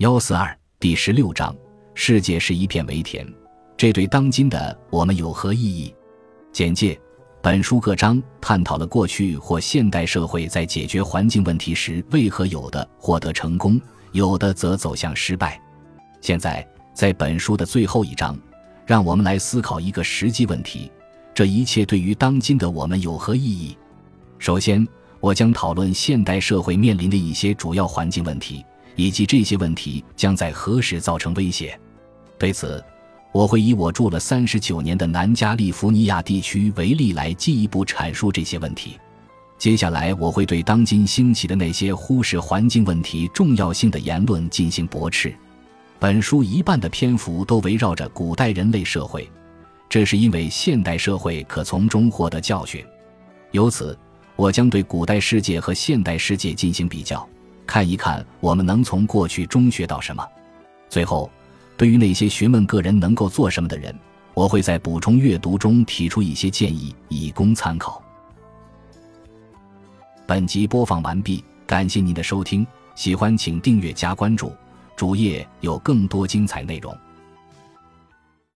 幺四二第十六章：世界是一片围田，这对当今的我们有何意义？简介：本书各章探讨了过去或现代社会在解决环境问题时，为何有的获得成功，有的则走向失败。现在，在本书的最后一章，让我们来思考一个实际问题：这一切对于当今的我们有何意义？首先，我将讨论现代社会面临的一些主要环境问题。以及这些问题将在何时造成威胁？对此，我会以我住了三十九年的南加利福尼亚地区为例来进一步阐述这些问题。接下来，我会对当今兴起的那些忽视环境问题重要性的言论进行驳斥。本书一半的篇幅都围绕着古代人类社会，这是因为现代社会可从中获得教训。由此，我将对古代世界和现代世界进行比较。看一看，我们能从过去中学到什么？最后，对于那些询问个人能够做什么的人，我会在补充阅读中提出一些建议，以供参考。本集播放完毕，感谢您的收听，喜欢请订阅加关注，主页有更多精彩内容。